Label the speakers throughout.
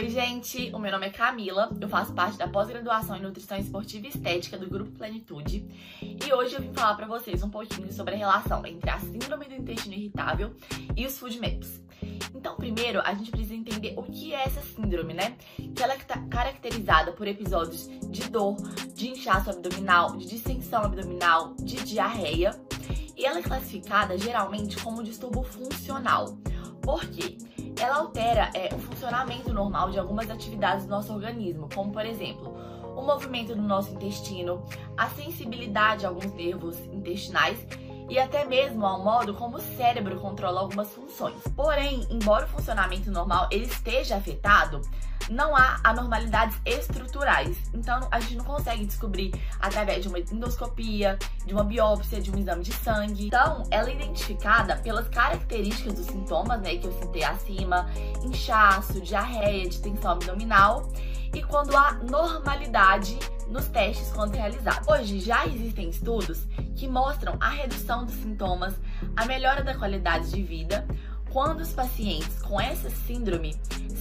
Speaker 1: Oi, gente! O meu nome é Camila, eu faço parte da pós-graduação em Nutrição Esportiva e Estética do Grupo Plenitude e hoje eu vim falar pra vocês um pouquinho sobre a relação entre a Síndrome do Intestino Irritável e os Food Maps. Então, primeiro, a gente precisa entender o que é essa síndrome, né? Que ela é caracterizada por episódios de dor, de inchaço abdominal, de distensão abdominal, de diarreia e ela é classificada geralmente como distúrbio funcional. Por quê? Ela altera é, o funcionamento normal de algumas atividades do nosso organismo, como por exemplo, o movimento do nosso intestino, a sensibilidade a alguns nervos intestinais e até mesmo ao modo como o cérebro controla algumas funções. Porém, embora o funcionamento normal ele esteja afetado, não há anormalidades estruturais. Então, a gente não consegue descobrir através de uma endoscopia, de uma biópsia, de um exame de sangue. Então, ela é identificada pelas características dos sintomas, né, que eu citei acima, inchaço, diarreia, distensão abdominal, e quando há normalidade nos testes quando realizados. Hoje já existem estudos que mostram a redução dos sintomas, a melhora da qualidade de vida, quando os pacientes com essa síndrome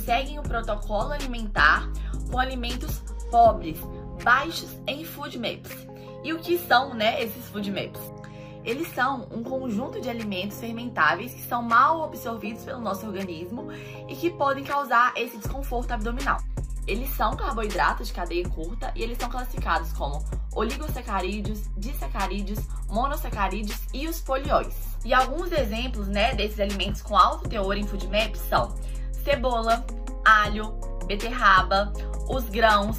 Speaker 1: seguem o protocolo alimentar com alimentos pobres, baixos em food maps. E o que são, né, esses food maps? Eles são um conjunto de alimentos fermentáveis que são mal absorvidos pelo nosso organismo e que podem causar esse desconforto abdominal. Eles são carboidratos de cadeia curta e eles são classificados como oligosacarídeos, disacarídeos, monossacarídeos e os polióis. E alguns exemplos, né, desses alimentos com alto teor em food map são cebola, alho, beterraba, os grãos,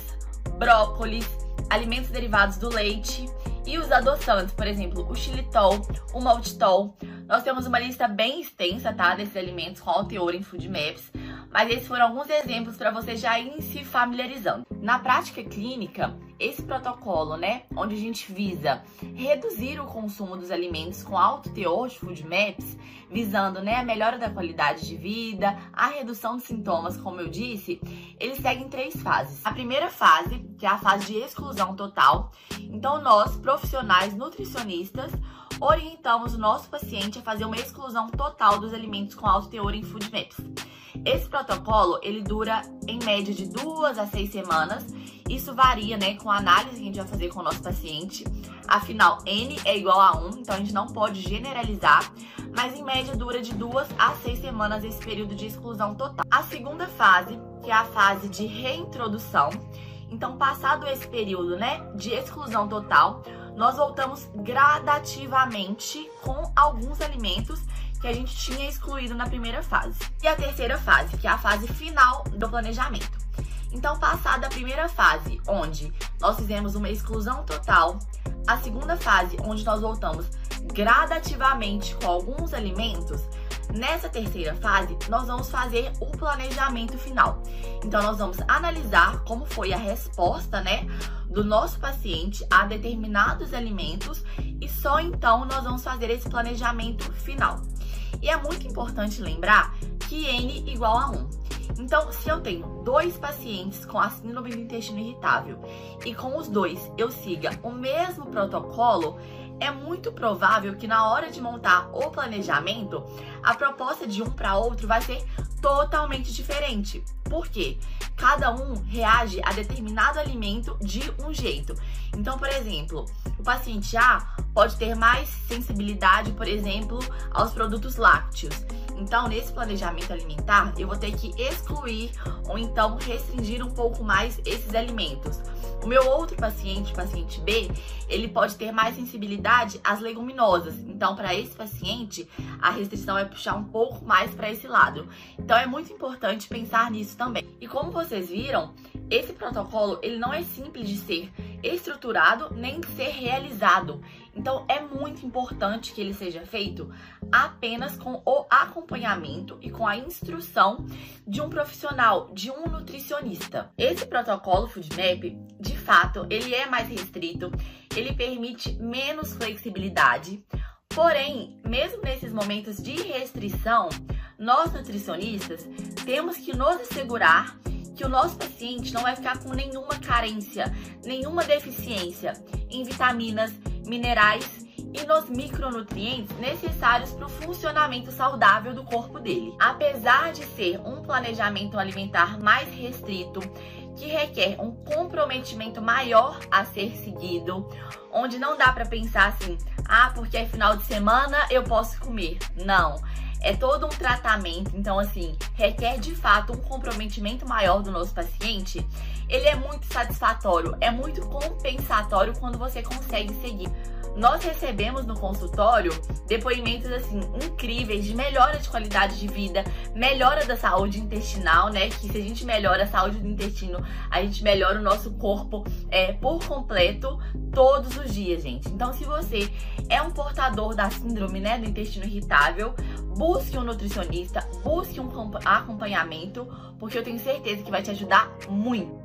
Speaker 1: brócolis, alimentos derivados do leite e os adoçantes, por exemplo, o xilitol, o maltitol. Nós temos uma lista bem extensa, tá, desses alimentos com alto teor em food maps, mas esses foram alguns exemplos para você já ir se familiarizando. Na prática clínica, esse protocolo, né, onde a gente visa reduzir o consumo dos alimentos com alto teor de food maps, visando, né, a melhora da qualidade de vida, a redução de sintomas, como eu disse, eles seguem três fases. A primeira fase, que é a fase de exclusão total. Então, nós, profissionais nutricionistas, orientamos o nosso paciente a fazer uma exclusão total dos alimentos com alto teor em food maps. Esse protocolo, ele dura em média de duas a seis semanas. Isso varia, né, com a análise que a gente vai fazer com o nosso paciente. Afinal, N é igual a 1, então a gente não pode generalizar, mas em média dura de duas a seis semanas esse período de exclusão total. A segunda fase, que é a fase de reintrodução, então passado esse período, né, de exclusão total, nós voltamos gradativamente com alguns alimentos que a gente tinha excluído na primeira fase. E a terceira fase, que é a fase final do planejamento. Então, passada a primeira fase, onde nós fizemos uma exclusão total, a segunda fase, onde nós voltamos gradativamente com alguns alimentos, nessa terceira fase, nós vamos fazer o planejamento final. Então, nós vamos analisar como foi a resposta, né, do nosso paciente a determinados alimentos e só então nós vamos fazer esse planejamento final. E é muito importante lembrar que N igual a 1. Então, se eu tenho dois pacientes com a síndrome do intestino irritável e com os dois eu siga o mesmo protocolo, é muito provável que na hora de montar o planejamento, a proposta de um para outro vai ser totalmente diferente. Por quê? Cada um reage a determinado alimento de um jeito. Então, por exemplo, o paciente A pode ter mais sensibilidade, por exemplo, aos produtos lácteos. Então, nesse planejamento alimentar, eu vou ter que excluir ou então restringir um pouco mais esses alimentos. O meu outro paciente, paciente B, ele pode ter mais sensibilidade às leguminosas. Então, para esse paciente, a restrição vai puxar um pouco mais para esse lado. Então, é muito importante pensar nisso também. E como vocês viram, esse protocolo, ele não é simples de ser estruturado nem ser realizado. Então é muito importante que ele seja feito apenas com o acompanhamento e com a instrução de um profissional, de um nutricionista. Esse protocolo FoodMap, de fato, ele é mais restrito, ele permite menos flexibilidade. Porém, mesmo nesses momentos de restrição, nós nutricionistas temos que nos assegurar que o nosso paciente não vai ficar com nenhuma carência, nenhuma deficiência em vitaminas, minerais e nos micronutrientes necessários para o funcionamento saudável do corpo dele. Apesar de ser um planejamento alimentar mais restrito, que requer um comprometimento maior a ser seguido, onde não dá para pensar assim, ah, porque é final de semana eu posso comer. Não. É todo um tratamento, então assim, requer de fato um comprometimento maior do nosso paciente. Ele é muito satisfatório, é muito compensatório quando você consegue seguir nós recebemos no consultório depoimentos assim incríveis de melhora de qualidade de vida, melhora da saúde intestinal, né? Que se a gente melhora a saúde do intestino, a gente melhora o nosso corpo é, por completo todos os dias, gente. Então, se você é um portador da síndrome, né, do intestino irritável, busque um nutricionista, busque um acompanhamento, porque eu tenho certeza que vai te ajudar muito.